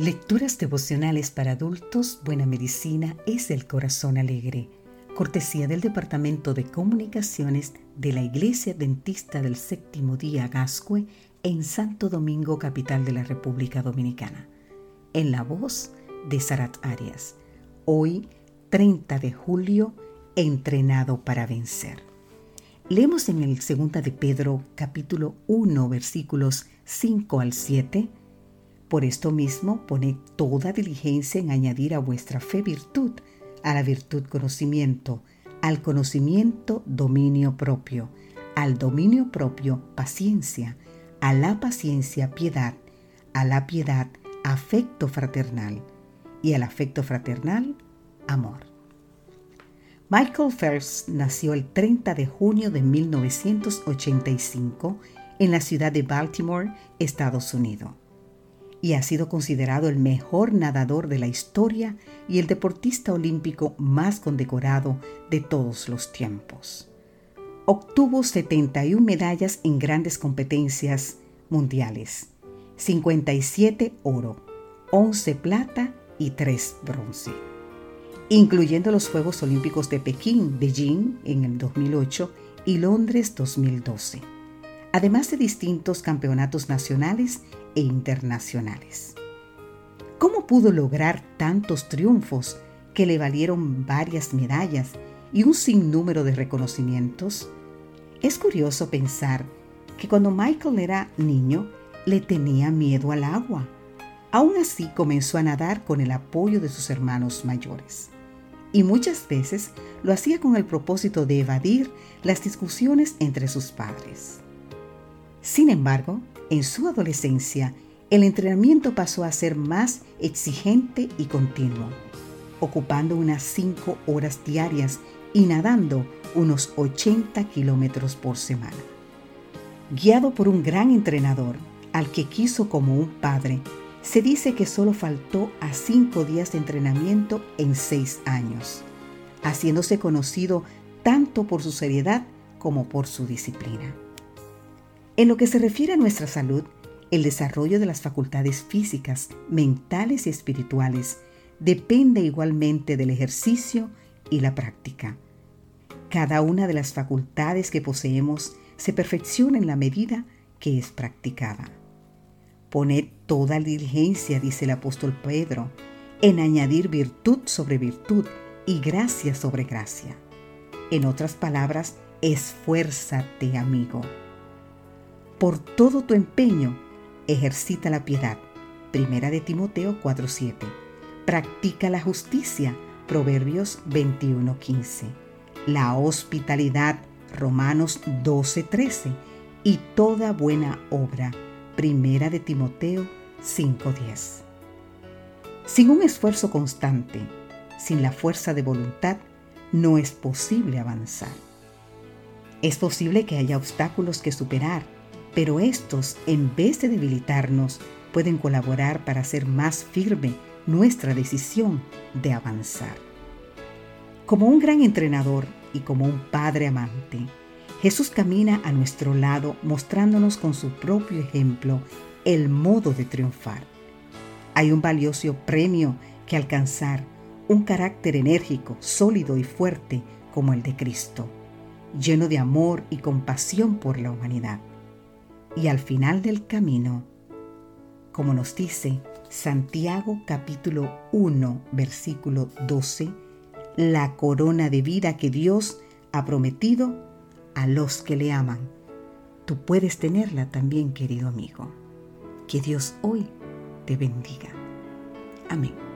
Lecturas devocionales para adultos, Buena Medicina es el Corazón Alegre. Cortesía del Departamento de Comunicaciones de la Iglesia Dentista del Séptimo Día Gascue en Santo Domingo, capital de la República Dominicana. En la voz de Sarat Arias. Hoy, 30 de julio, entrenado para vencer. Leemos en el 2 de Pedro capítulo 1 versículos 5 al 7 por esto mismo, poned toda diligencia en añadir a vuestra fe virtud, a la virtud conocimiento, al conocimiento dominio propio, al dominio propio paciencia, a la paciencia piedad, a la piedad afecto fraternal y al afecto fraternal amor. Michael Phelps nació el 30 de junio de 1985 en la ciudad de Baltimore, Estados Unidos y ha sido considerado el mejor nadador de la historia y el deportista olímpico más condecorado de todos los tiempos. Obtuvo 71 medallas en grandes competencias mundiales, 57 oro, 11 plata y 3 bronce, incluyendo los Juegos Olímpicos de Pekín, Beijing en el 2008 y Londres 2012, además de distintos campeonatos nacionales e internacionales. ¿Cómo pudo lograr tantos triunfos que le valieron varias medallas y un sinnúmero de reconocimientos? Es curioso pensar que cuando Michael era niño le tenía miedo al agua. Aún así comenzó a nadar con el apoyo de sus hermanos mayores. Y muchas veces lo hacía con el propósito de evadir las discusiones entre sus padres. Sin embargo, en su adolescencia, el entrenamiento pasó a ser más exigente y continuo, ocupando unas 5 horas diarias y nadando unos 80 kilómetros por semana. Guiado por un gran entrenador, al que quiso como un padre, se dice que solo faltó a cinco días de entrenamiento en seis años, haciéndose conocido tanto por su seriedad como por su disciplina. En lo que se refiere a nuestra salud, el desarrollo de las facultades físicas, mentales y espirituales depende igualmente del ejercicio y la práctica. Cada una de las facultades que poseemos se perfecciona en la medida que es practicada. Poned toda diligencia, dice el apóstol Pedro, en añadir virtud sobre virtud y gracia sobre gracia. En otras palabras, esfuérzate, amigo por todo tu empeño, ejercita la piedad. Primera de Timoteo 4:7. Practica la justicia. Proverbios 21:15. La hospitalidad. Romanos 12:13. Y toda buena obra. Primera de Timoteo 5:10. Sin un esfuerzo constante, sin la fuerza de voluntad, no es posible avanzar. Es posible que haya obstáculos que superar pero estos, en vez de debilitarnos, pueden colaborar para hacer más firme nuestra decisión de avanzar. Como un gran entrenador y como un padre amante, Jesús camina a nuestro lado mostrándonos con su propio ejemplo el modo de triunfar. Hay un valioso premio que alcanzar, un carácter enérgico, sólido y fuerte como el de Cristo, lleno de amor y compasión por la humanidad y al final del camino, como nos dice Santiago capítulo 1 versículo 12, la corona de vida que Dios ha prometido a los que le aman. Tú puedes tenerla también, querido amigo. Que Dios hoy te bendiga. Amén.